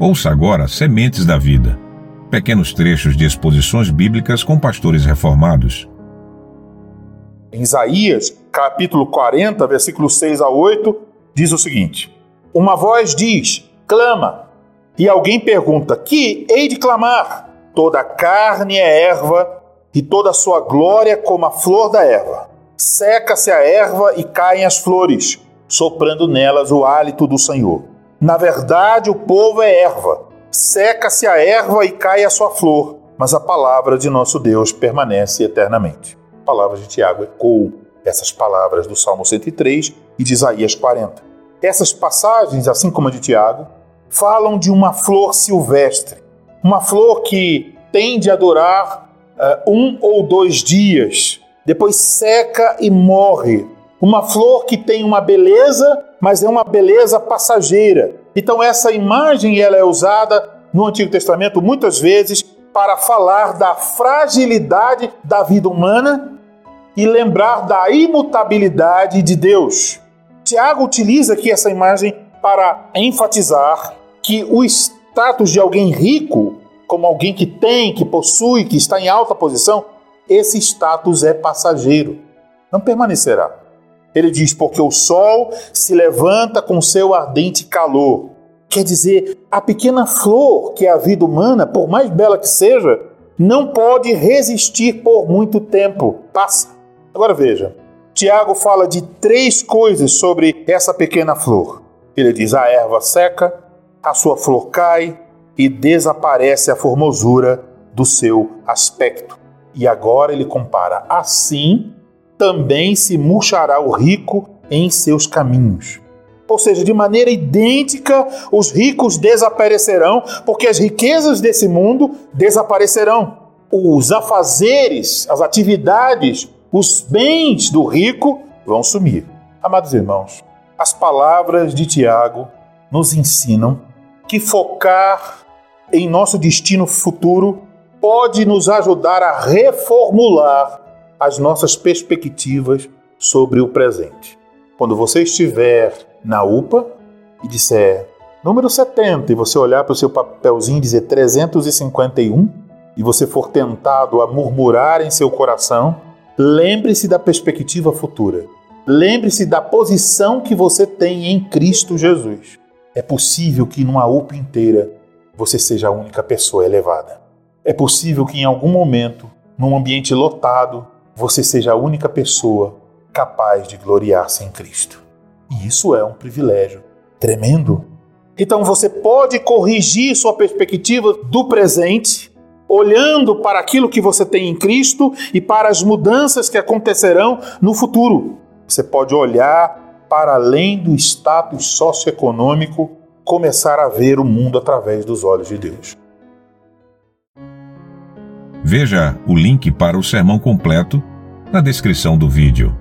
Ouça agora Sementes da Vida. Pequenos trechos de exposições bíblicas com pastores reformados. Em Isaías, capítulo 40, versículos 6 a 8, diz o seguinte: Uma voz diz: clama. E alguém pergunta: Que hei de clamar? Toda a carne é erva, e toda a sua glória como a flor da erva. Seca-se a erva e caem as flores, soprando nelas o hálito do Senhor. Na verdade, o povo é erva. Seca-se a erva e cai a sua flor, mas a palavra de nosso Deus permanece eternamente. A palavra de Tiago ecoou essas palavras do Salmo 103 e de Isaías 40. Essas passagens, assim como a de Tiago, falam de uma flor silvestre, uma flor que tende a durar uh, um ou dois dias, depois seca e morre. Uma flor que tem uma beleza mas é uma beleza passageira. Então essa imagem ela é usada no Antigo Testamento muitas vezes para falar da fragilidade da vida humana e lembrar da imutabilidade de Deus. Tiago utiliza aqui essa imagem para enfatizar que o status de alguém rico, como alguém que tem, que possui, que está em alta posição, esse status é passageiro, não permanecerá. Ele diz: porque o sol se levanta com seu ardente calor. Quer dizer, a pequena flor que é a vida humana, por mais bela que seja, não pode resistir por muito tempo. Passa. Agora veja, Tiago fala de três coisas sobre essa pequena flor. Ele diz: a erva seca, a sua flor cai e desaparece a formosura do seu aspecto. E agora ele compara assim também se murchará o rico em seus caminhos. Ou seja, de maneira idêntica, os ricos desaparecerão, porque as riquezas desse mundo desaparecerão. Os afazeres, as atividades, os bens do rico vão sumir. Amados irmãos, as palavras de Tiago nos ensinam que focar em nosso destino futuro pode nos ajudar a reformular as nossas perspectivas sobre o presente. Quando você estiver na UPA e disser número 70 e você olhar para o seu papelzinho e dizer 351 e você for tentado a murmurar em seu coração, lembre-se da perspectiva futura. Lembre-se da posição que você tem em Cristo Jesus. É possível que numa UPA inteira você seja a única pessoa elevada. É possível que em algum momento, num ambiente lotado, você seja a única pessoa capaz de gloriar-se em Cristo. E isso é um privilégio tremendo. Então você pode corrigir sua perspectiva do presente, olhando para aquilo que você tem em Cristo e para as mudanças que acontecerão no futuro. Você pode olhar para além do status socioeconômico, começar a ver o mundo através dos olhos de Deus. Veja o link para o sermão completo na descrição do vídeo.